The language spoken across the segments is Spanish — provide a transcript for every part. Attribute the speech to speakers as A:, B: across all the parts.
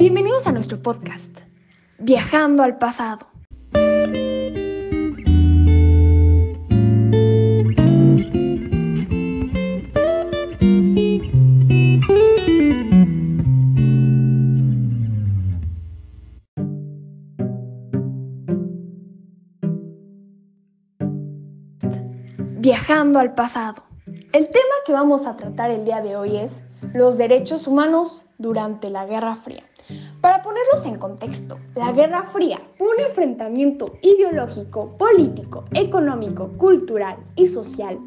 A: Bienvenidos a nuestro podcast, Viajando al pasado. Viajando al pasado. El tema que vamos a tratar el día de hoy es los derechos humanos durante la Guerra Fría. En contexto, la Guerra Fría fue un enfrentamiento ideológico, político, económico, cultural y social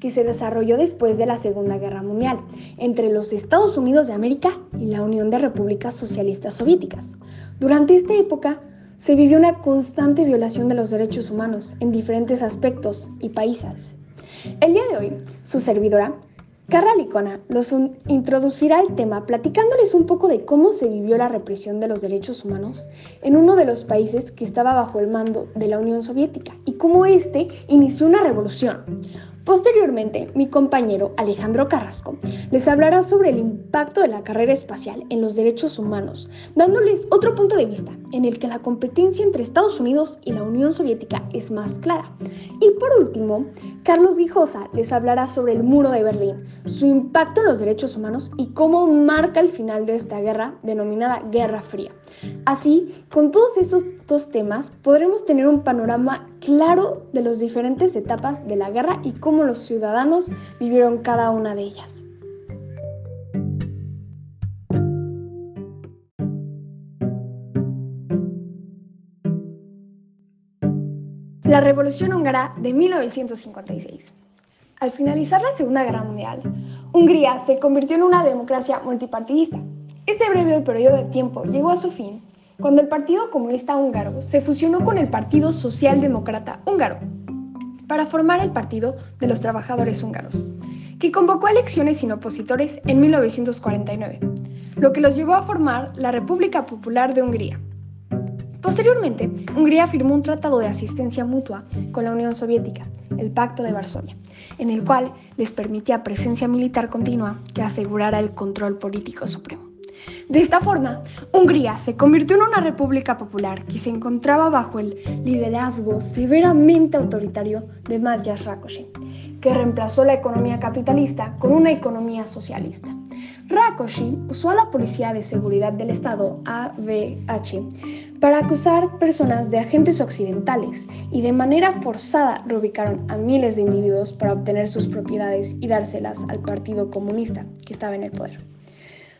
A: que se desarrolló después de la Segunda Guerra Mundial entre los Estados Unidos de América y la Unión de Repúblicas Socialistas Soviéticas. Durante esta época se vivió una constante violación de los derechos humanos en diferentes aspectos y países. El día de hoy, su servidora Carla Licona los introducirá al tema platicándoles un poco de cómo se vivió la represión de los derechos humanos en uno de los países que estaba bajo el mando de la Unión Soviética y cómo éste inició una revolución. Posteriormente, mi compañero Alejandro Carrasco les hablará sobre el impacto de la carrera espacial en los derechos humanos, dándoles otro punto de vista en el que la competencia entre Estados Unidos y la Unión Soviética es más clara. Y por último, Carlos Guijosa les hablará sobre el muro de Berlín, su impacto en los derechos humanos y cómo marca el final de esta guerra denominada Guerra Fría. Así, con todos estos dos temas podremos tener un panorama claro de las diferentes etapas de la guerra y cómo los ciudadanos vivieron cada una de ellas. La Revolución Húngara de 1956. Al finalizar la Segunda Guerra Mundial, Hungría se convirtió en una democracia multipartidista. Este breve periodo de tiempo llegó a su fin cuando el Partido Comunista Húngaro se fusionó con el Partido Socialdemócrata Húngaro para formar el Partido de los Trabajadores Húngaros, que convocó elecciones sin opositores en 1949, lo que los llevó a formar la República Popular de Hungría. Posteriormente, Hungría firmó un tratado de asistencia mutua con la Unión Soviética, el Pacto de Varsovia, en el cual les permitía presencia militar continua que asegurara el control político supremo. De esta forma, Hungría se convirtió en una república popular que se encontraba bajo el liderazgo severamente autoritario de Mátyás Rákosi, que reemplazó la economía capitalista con una economía socialista. Rákosi usó a la Policía de Seguridad del Estado, AVH, para acusar personas de agentes occidentales y de manera forzada reubicaron a miles de individuos para obtener sus propiedades y dárselas al Partido Comunista que estaba en el poder.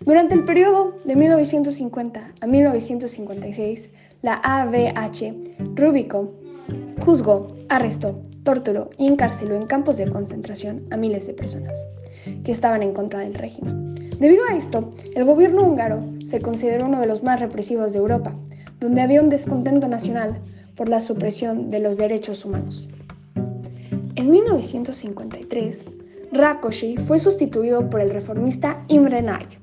A: Durante el periodo de 1950 a 1956, la AVH rubicó, juzgó, arrestó, torturó y encarceló en campos de concentración a miles de personas que estaban en contra del régimen. Debido a esto, el gobierno húngaro se consideró uno de los más represivos de Europa, donde había un descontento nacional por la supresión de los derechos humanos. En 1953, Rákosi fue sustituido por el reformista Imre Nagy,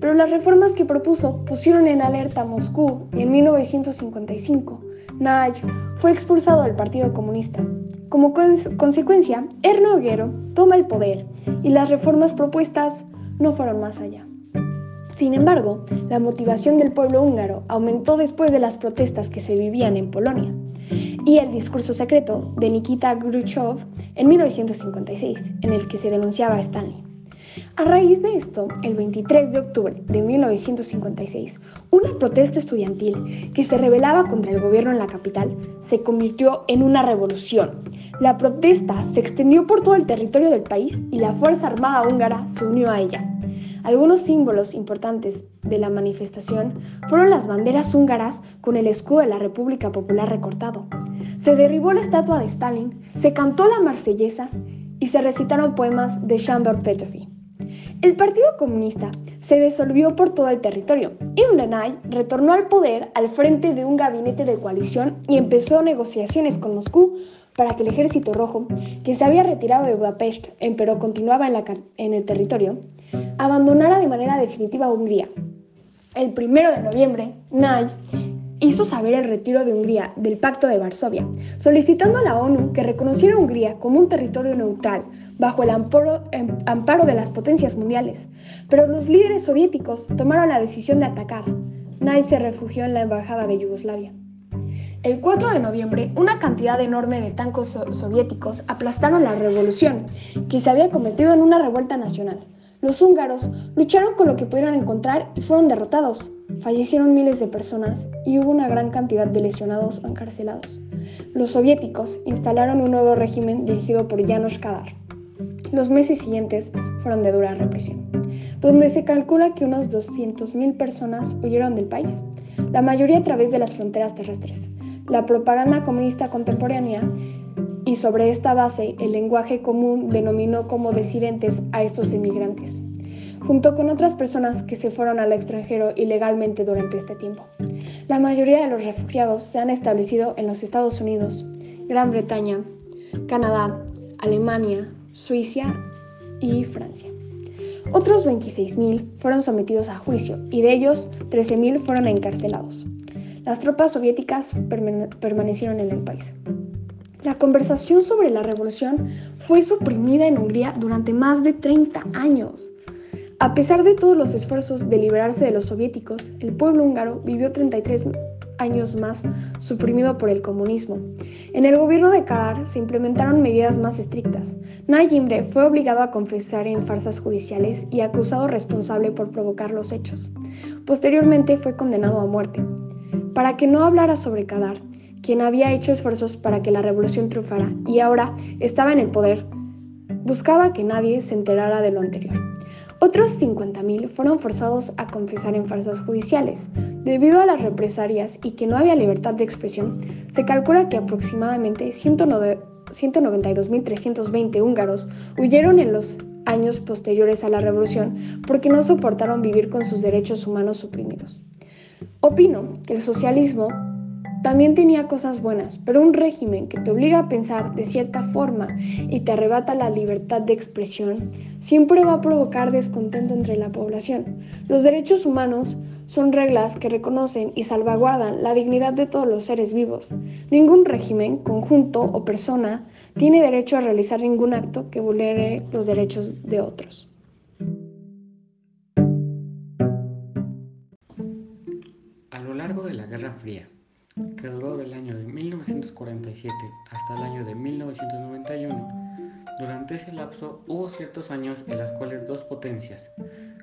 A: pero las reformas que propuso pusieron en alerta a Moscú y en 1955 Nagy fue expulsado del Partido Comunista. Como consecuencia, Erno Oguero toma el poder y las reformas propuestas no fueron más allá. Sin embargo, la motivación del pueblo húngaro aumentó después de las protestas que se vivían en Polonia y el discurso secreto de Nikita Khrushchev en 1956, en el que se denunciaba a Stanley. A raíz de esto, el 23 de octubre de 1956, una protesta estudiantil que se rebelaba contra el gobierno en la capital se convirtió en una revolución. La protesta se extendió por todo el territorio del país y la Fuerza Armada húngara se unió a ella. Algunos símbolos importantes de la manifestación fueron las banderas húngaras con el escudo de la República Popular recortado. Se derribó la estatua de Stalin, se cantó la marsellesa y se recitaron poemas de Shandor Petrofi. El Partido Comunista se disolvió por todo el territorio y Mlenay retornó al poder al frente de un gabinete de coalición y empezó negociaciones con Moscú para que el ejército rojo, que se había retirado de Budapest pero continuaba en, en el territorio, abandonara de manera definitiva Hungría. El 1 de noviembre, Nay hizo saber el retiro de Hungría del Pacto de Varsovia, solicitando a la ONU que reconociera a Hungría como un territorio neutral bajo el amparo, em, amparo, de las potencias mundiales. Pero los líderes soviéticos tomaron la decisión de atacar, Nye se refugió en la embajada de Yugoslavia. El 4 de noviembre, una cantidad enorme de tanques soviéticos aplastaron la revolución, que se había convertido en una revuelta nacional. Los húngaros lucharon con lo que pudieron encontrar y fueron derrotados. Fallecieron miles de personas y hubo una gran cantidad de lesionados o encarcelados. Los soviéticos instalaron un nuevo régimen dirigido por Janos Kadar. Los meses siguientes fueron de dura represión, donde se calcula que unos 200.000 personas huyeron del país, la mayoría a través de las fronteras terrestres la propaganda comunista contemporánea y sobre esta base el lenguaje común denominó como disidentes a estos emigrantes, junto con otras personas que se fueron al extranjero ilegalmente durante este tiempo. La mayoría de los refugiados se han establecido en los Estados Unidos, Gran Bretaña, Canadá, Alemania, Suiza y Francia. Otros 26.000 fueron sometidos a juicio y de ellos 13.000 fueron encarcelados. Las tropas soviéticas permanecieron en el país. La conversación sobre la revolución fue suprimida en Hungría durante más de 30 años. A pesar de todos los esfuerzos de liberarse de los soviéticos, el pueblo húngaro vivió 33 años más suprimido por el comunismo. En el gobierno de Kadar se implementaron medidas más estrictas. Nay fue obligado a confesar en farsas judiciales y acusado responsable por provocar los hechos. Posteriormente fue condenado a muerte para que no hablara sobre Kadar, quien había hecho esfuerzos para que la revolución triunfara y ahora estaba en el poder. Buscaba que nadie se enterara de lo anterior. Otros 50.000 fueron forzados a confesar en farsas judiciales. Debido a las represalias y que no había libertad de expresión, se calcula que aproximadamente 192.320 húngaros huyeron en los años posteriores a la revolución porque no soportaron vivir con sus derechos humanos suprimidos. Opino que el socialismo también tenía cosas buenas, pero un régimen que te obliga a pensar de cierta forma y te arrebata la libertad de expresión siempre va a provocar descontento entre la población. Los derechos humanos son reglas que reconocen y salvaguardan la dignidad de todos los seres vivos. Ningún régimen, conjunto o persona tiene derecho a realizar ningún acto que vulnere los derechos de otros.
B: de la Guerra Fría, que duró del año de 1947 hasta el año de 1991, durante ese lapso hubo ciertos años en los cuales dos potencias,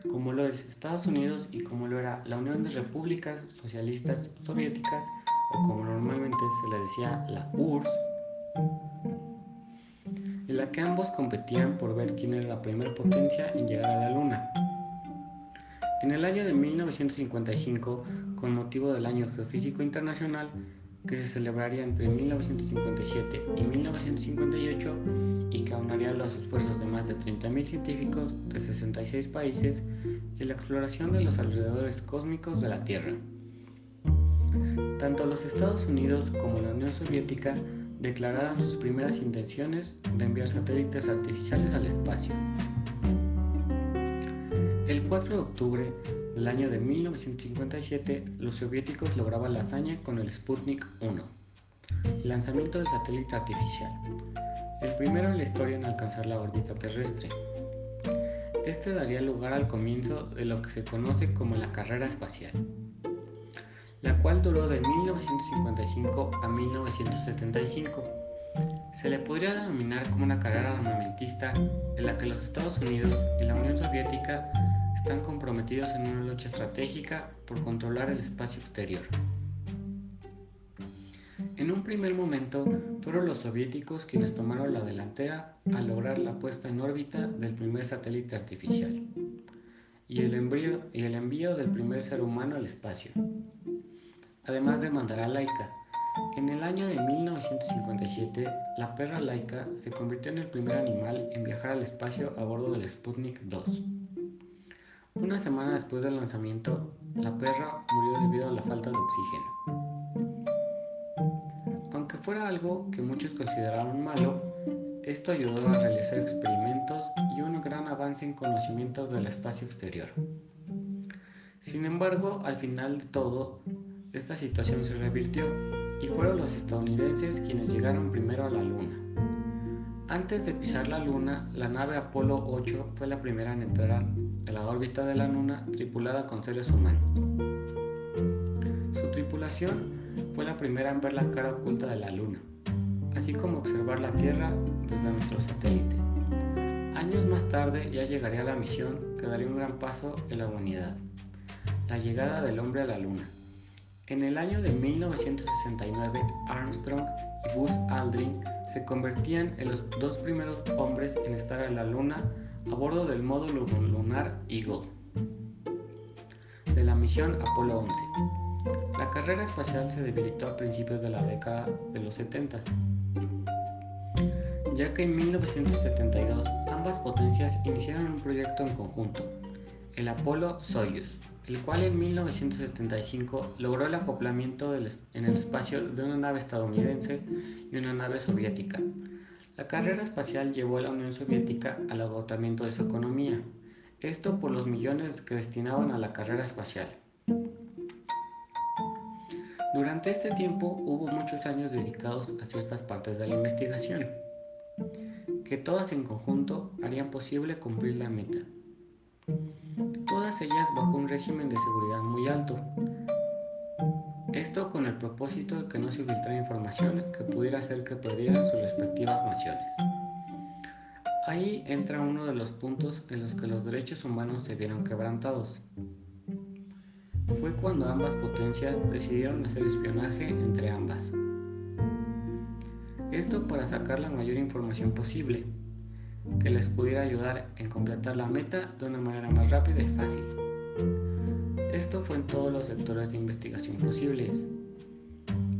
B: como lo es Estados Unidos y como lo era la Unión de Repúblicas Socialistas Soviéticas, o como normalmente se le decía la URSS, en la que ambos competían por ver quién era la primera potencia en llegar a la Luna. En el año de 1955, con motivo del Año Geofísico Internacional, que se celebraría entre 1957 y 1958 y que aunaría los esfuerzos de más de 30.000 científicos de 66 países en la exploración de los alrededores cósmicos de la Tierra. Tanto los Estados Unidos como la Unión Soviética declararon sus primeras intenciones de enviar satélites artificiales al espacio. El 4 de octubre del año de 1957, los soviéticos lograban la hazaña con el Sputnik 1, el lanzamiento del satélite artificial, el primero en la historia en alcanzar la órbita terrestre. Este daría lugar al comienzo de lo que se conoce como la carrera espacial, la cual duró de 1955 a 1975. Se le podría denominar como una carrera armamentista en la que los Estados Unidos y la Unión Soviética están comprometidos en una lucha estratégica por controlar el espacio exterior. En un primer momento fueron los soviéticos quienes tomaron la delantera al lograr la puesta en órbita del primer satélite artificial y el, envío, del primer ser humano al espacio, además de mandar a Laika. En el año de 1957, la perra Laika se convirtió en el primer animal en viajar al espacio a bordo del Sputnik 2. Una semana después del lanzamiento, la perra murió debido a la falta de oxígeno. Aunque fuera algo que muchos consideraron malo, esto ayudó a realizar experimentos y un gran avance en conocimientos del espacio exterior. Sin embargo, al final de todo, esta situación se revirtió y fueron los estadounidenses quienes llegaron primero a la Luna. Antes de pisar la Luna, la nave Apolo 8 fue la primera en entrar en la órbita de la Luna tripulada con seres humanos. tripulación fue la primera en ver la cara oculta de la Luna, así como observar la Tierra desde nuestro satélite. Años más tarde ya llegaría la misión que daría un gran paso en la humanidad, la llegada del hombre a la Luna. En el año de 1969, Armstrong y Buzz Aldrin se convertían en los dos primeros hombres en estar en la Luna a bordo del módulo lunar Eagle de la misión Apolo 11. La carrera espacial se debilitó a principios de la década de los 70, ya que en 1972 ambas potencias iniciaron un proyecto en conjunto, el Apolo-Soyuz, el cual en 1975 logró el acoplamiento en el espacio de una nave estadounidense y una nave soviética. La carrera espacial llevó a la Unión Soviética al agotamiento de su economía, esto por los millones que destinaban a la carrera espacial. Durante este tiempo hubo muchos años dedicados a ciertas partes de la investigación, que todas en conjunto harían posible cumplir la meta. Todas ellas bajo un régimen de seguridad muy alto. Esto con el propósito de que no se filtrara información que pudiera hacer que perdieran sus respectivas naciones. Ahí entra uno de los puntos en los que los derechos humanos se vieron quebrantados. Fue cuando ambas potencias decidieron hacer espionaje entre ambas. Esto para sacar la mayor información posible, que les pudiera ayudar en completar la meta de una manera más rápida y fácil. Esto fue en todos los sectores de investigación posibles.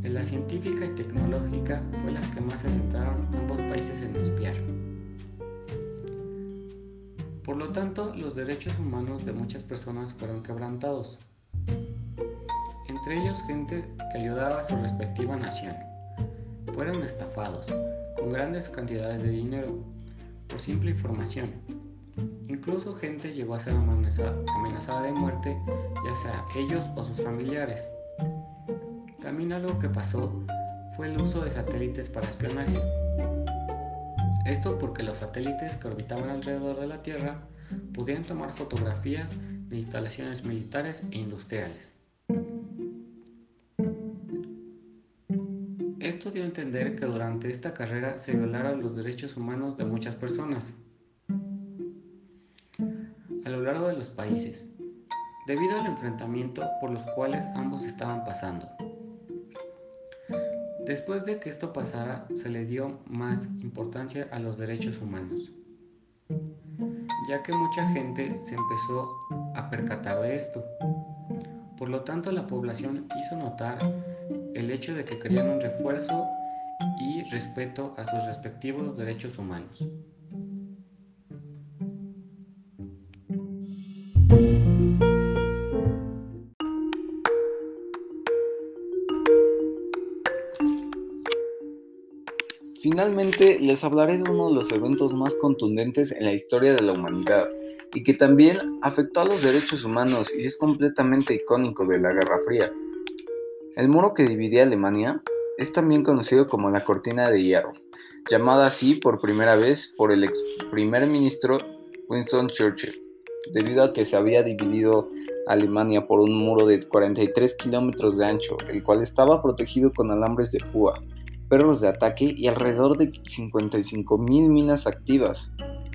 B: En la científica y tecnológica fue las que más se centraron ambos países en espiar. Por lo tanto, los derechos humanos de muchas personas fueron quebrantados, entre ellos gente que ayudaba a su respectiva nación. Fueron estafados con grandes cantidades de dinero por simple información. Incluso gente llegó a ser amenazada de muerte, ya sea ellos o sus familiares. También algo que pasó fue el uso de satélites para espionaje. Esto porque los satélites que orbitaban alrededor de la Tierra podían tomar fotografías de instalaciones militares e industriales. Esto dio a entender que durante esta carrera se violaron los derechos humanos de muchas personas de los países, debido al enfrentamiento por los cuales ambos estaban pasando. Después de que esto pasara, se le dio más importancia a los derechos humanos, ya que mucha gente se empezó a percatar de esto. Por lo tanto, la población hizo notar el hecho de que querían un refuerzo y respeto a sus respectivos derechos humanos.
C: Finalmente, les hablaré de uno de los eventos más contundentes en la historia de la humanidad y que también afectó a los derechos humanos y es completamente icónico de la Guerra Fría. El muro que dividía Alemania es también conocido como la Cortina de Hierro, llamada así por primera vez por el ex primer ministro Winston Churchill, debido a que se había dividido Alemania por un muro de 43 kilómetros de ancho, el cual estaba protegido con alambres de púa perros de ataque y alrededor de 55.000 minas activas.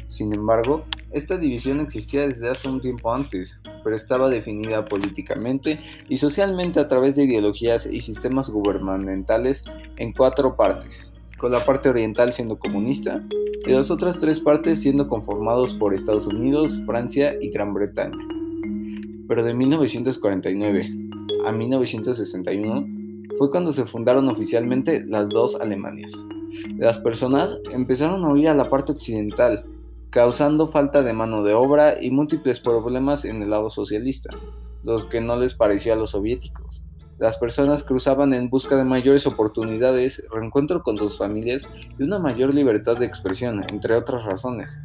C: Sin embargo, esta división existía desde hace un tiempo antes, pero estaba definida políticamente y socialmente a través de ideologías y sistemas gubernamentales en cuatro partes, con la parte oriental siendo comunista y las otras tres partes siendo conformados por Estados Unidos, Francia y Gran Bretaña. Pero de 1949 a 1961 fue cuando se fundaron oficialmente las dos Alemanias. Las personas empezaron a huir a la parte occidental, causando falta de mano de obra y múltiples problemas en el lado socialista, los que no les parecía a los soviéticos. Las personas cruzaban en busca de mayores oportunidades, reencuentro con sus familias y una mayor libertad de expresión, entre otras razones.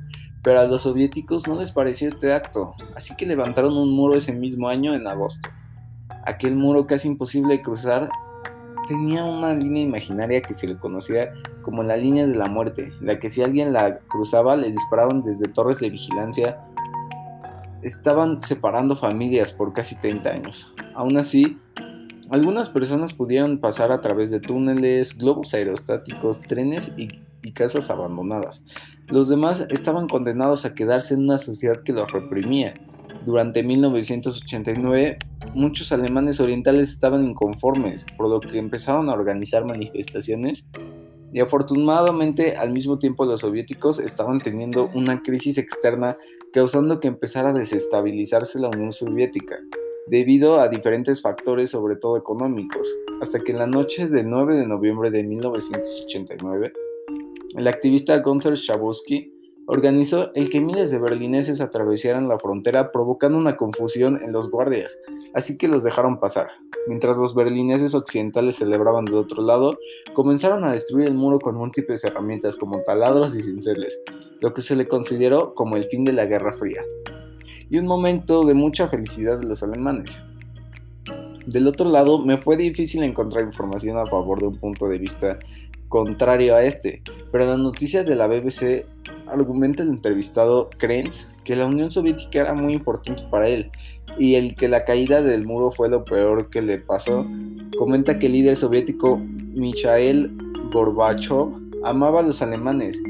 C: Pero a los soviéticos no les parecía este acto, así que levantaron un muro ese mismo año en agosto. Aquel muro casi imposible de cruzar tenía una línea imaginaria que se le conocía como la línea de la muerte, la que si alguien la cruzaba le disparaban desde torres de vigilancia. Estaban separando familias por casi 30 años. Aún así, Algunas personas pudieron pasar a través de túneles, globos aerostáticos, trenes y, casas abandonadas. Los demás estaban condenados a quedarse en una sociedad que los reprimía. Durante 1989, muchos alemanes orientales estaban inconformes, por lo que empezaron a organizar manifestaciones y afortunadamente al mismo tiempo los soviéticos estaban teniendo una crisis externa causando que empezara a desestabilizarse la Unión Soviética, debido a diferentes factores sobre todo económicos, hasta que en la noche del 9 de noviembre de 1989, el activista Gunther Schabowski organizó el que miles de berlineses atravesaran la frontera provocando una confusión en los guardias, así que los dejaron pasar. Mientras los berlineses occidentales celebraban del otro lado, comenzaron a destruir el muro con múltiples herramientas como taladros y cinceles, lo que se le consideró como el fin de la Guerra Fría. Y un momento de mucha felicidad de los alemanes. Del otro lado, me fue difícil encontrar información a favor de un punto de vista contrario a este, pero en las noticias de la BBC argumenta el entrevistado Krenz que la Unión Soviética era muy importante para él y el que la caída del muro fue lo peor que le pasó. Comenta que el líder soviético Mikhail Gorbachev amaba a los alemanes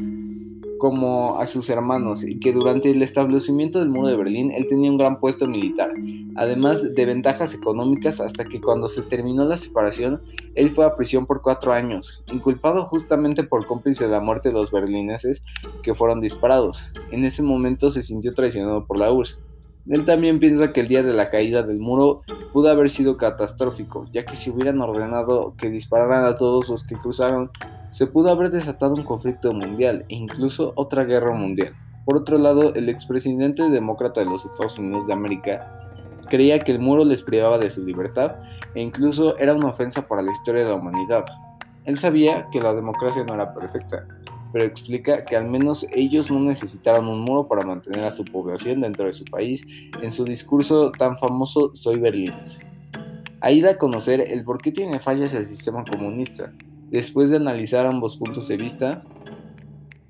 C: como a sus hermanos y que durante el establecimiento del muro de Berlín él tenía un gran puesto militar, además de ventajas económicas hasta que cuando se terminó la separación él fue a prisión por cuatro años, inculpado justamente por cómplice de la muerte de los berlineses que fueron disparados. En ese momento se sintió traicionado por la URSS. Él también piensa que el día de la caída del muro pudo haber sido catastrófico, ya que si hubieran ordenado que dispararan a todos los que cruzaron, se pudo haber desatado un conflicto mundial e incluso otra guerra mundial. Por otro lado, el expresidente demócrata de los Estados Unidos de América creía que el muro les privaba de su libertad e incluso era una ofensa para la historia de la humanidad. Él sabía que la democracia no era perfecta, pero explica que al menos ellos no necesitaron un muro para mantener a su población dentro de su país en su discurso tan famoso Soy berlinés. Ahí da a conocer el por qué tiene fallas el sistema comunista. Después de analizar ambos puntos de vista,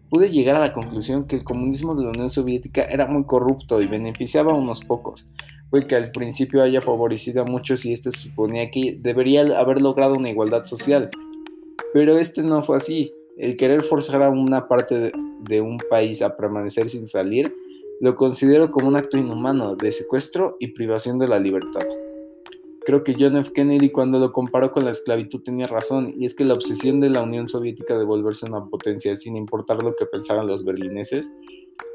C: pude llegar a la conclusión que el comunismo de la Unión Soviética era muy corrupto y beneficiaba a unos pocos, fue que al principio haya favorecido a muchos y este suponía que debería haber logrado una igualdad social. Pero este no fue así. El querer forzar a una parte de, un país a permanecer sin salir lo considero como un acto inhumano de secuestro y privación de la libertad. Creo que John F. Kennedy cuando lo comparó con la esclavitud tenía razón, y es que la obsesión de la Unión Soviética de volverse una potencia sin importar lo que pensaran los berlineses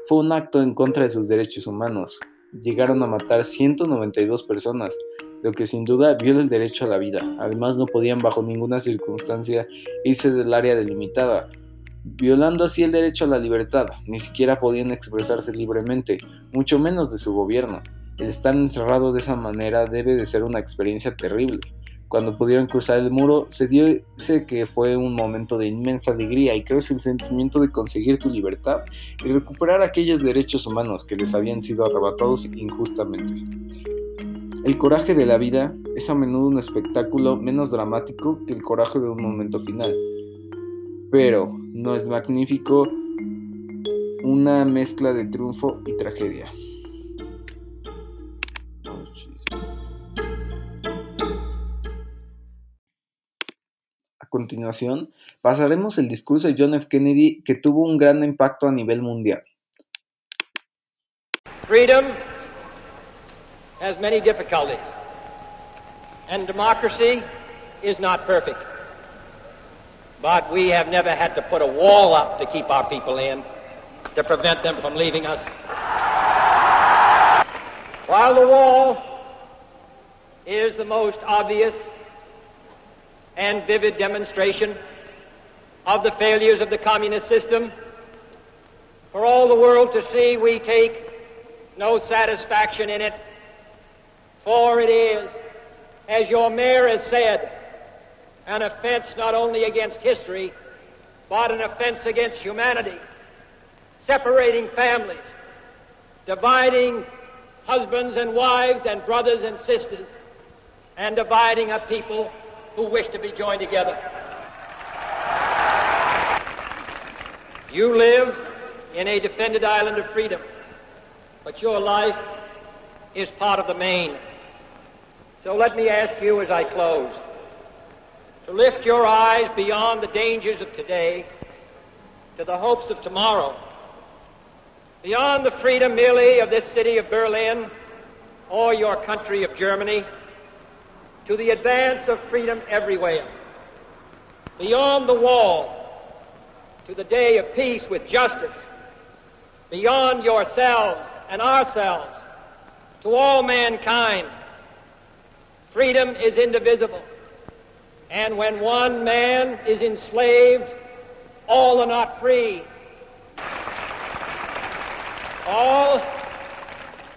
C: fue un acto en contra de sus derechos humanos. Llegaron a matar 192 personas, lo que sin duda viola el derecho a la vida. Además no podían bajo ninguna circunstancia irse del área delimitada, violando así el derecho a la libertad. Ni siquiera podían expresarse libremente, mucho menos de su gobierno. El estar encerrado de esa manera debe de ser una experiencia terrible. Cuando pudieron cruzar el muro, se sé que fue un momento de inmensa alegría y creo es el sentimiento de conseguir tu libertad y recuperar aquellos derechos humanos que les habían sido arrebatados injustamente. El coraje de la vida es a menudo un espectáculo menos dramático que el coraje de un momento final, pero no es magnífico una mezcla de triunfo y tragedia. Continuación, pasaremos el discurso de John F. Kennedy que tuvo un gran impacto a nivel mundial.
D: Freedom has many difficulties. And democracy is not perfect. But we have never had to put a wall up to keep our people in, to prevent them from leaving us. While the wall is the most obvious and vivid demonstration of the failures of the communist system, for all the world to see, we take no satisfaction in it for it is, as your mayor has said, an offense not only against history, but an offense against humanity, separating families, dividing husbands and wives and brothers and sisters, and dividing a people who wish to be joined together. You live in a defended island of freedom, but your life is part of the main. So let me ask you as I close to lift your eyes beyond the dangers of today to the hopes of tomorrow, beyond the freedom merely of this city of Berlin or your country of Germany, to the advance of freedom everywhere, beyond the wall to the day of peace with justice, beyond yourselves and ourselves, to all mankind. Freedom is indivisible. And when one man is enslaved, all are not free. All,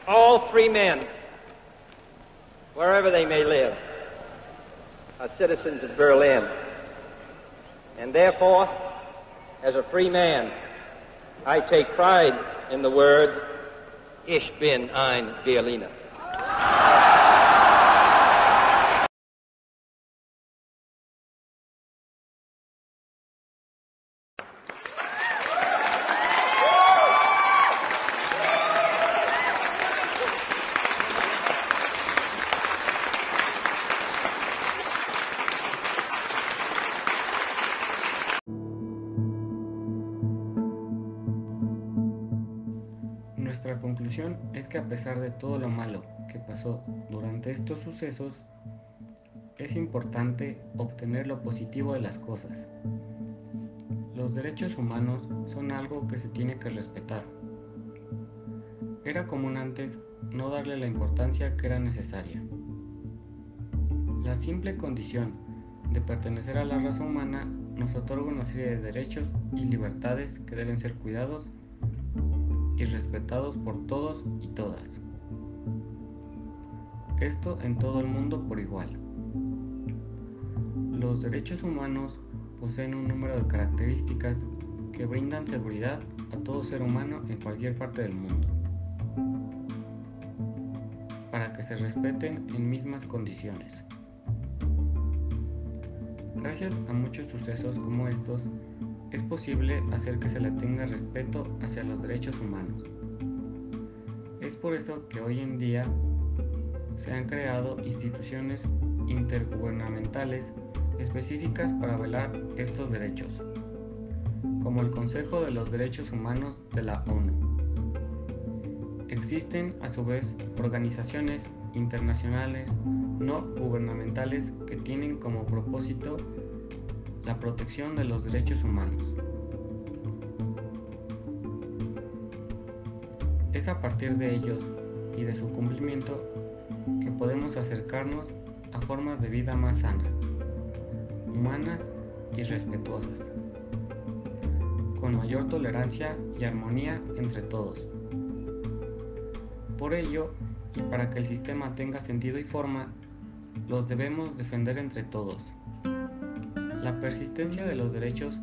D: all free men, wherever they may live, are citizens of Berlin. And therefore, as a free man, I take pride in the words, Ich bin ein Berliner.
B: Conclusión es que a pesar de todo lo malo que pasó durante estos sucesos, es importante obtener lo positivo de las cosas. Los derechos humanos son algo que se tiene que respetar. Era común antes no darle la importancia que era necesaria. La simple condición de pertenecer a la raza humana nos otorga una serie de derechos y libertades que deben ser cuidados y respetados por todos y todas. Esto en todo el mundo por igual. Los derechos humanos poseen un número de características que brindan seguridad a todo ser humano en cualquier parte del mundo, para que se respeten en mismas condiciones. Gracias a muchos sucesos como estos, es posible hacer que se le tenga respeto hacia los derechos humanos. Es por eso que hoy en día se han creado instituciones intergubernamentales específicas para velar estos derechos, como el Consejo de los Derechos Humanos de la ONU. Existen a su vez organizaciones internacionales no gubernamentales que tienen como propósito la protección de los derechos humanos. Es a partir de ellos y de su cumplimiento que podemos acercarnos a formas de vida más sanas, humanas y respetuosas, con mayor tolerancia y armonía entre todos. Por ello, y para que el sistema tenga sentido y forma, los debemos defender entre todos. La persistencia de los derechos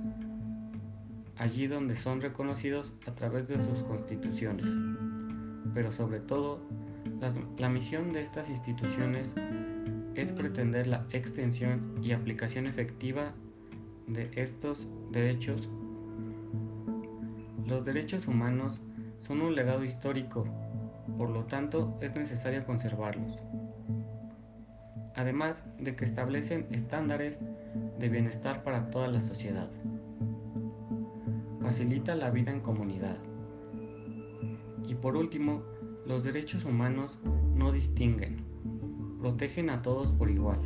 B: allí donde son reconocidos a través de sus constituciones, pero sobre todo la misión de estas instituciones es pretender la extensión y aplicación efectiva de estos derechos. Los derechos humanos son un legado histórico, por lo tanto es necesario conservarlos. Además de que establecen estándares de bienestar para toda la sociedad. Facilita la vida en comunidad. Y por último, los derechos humanos no distinguen, protegen a todos por igual.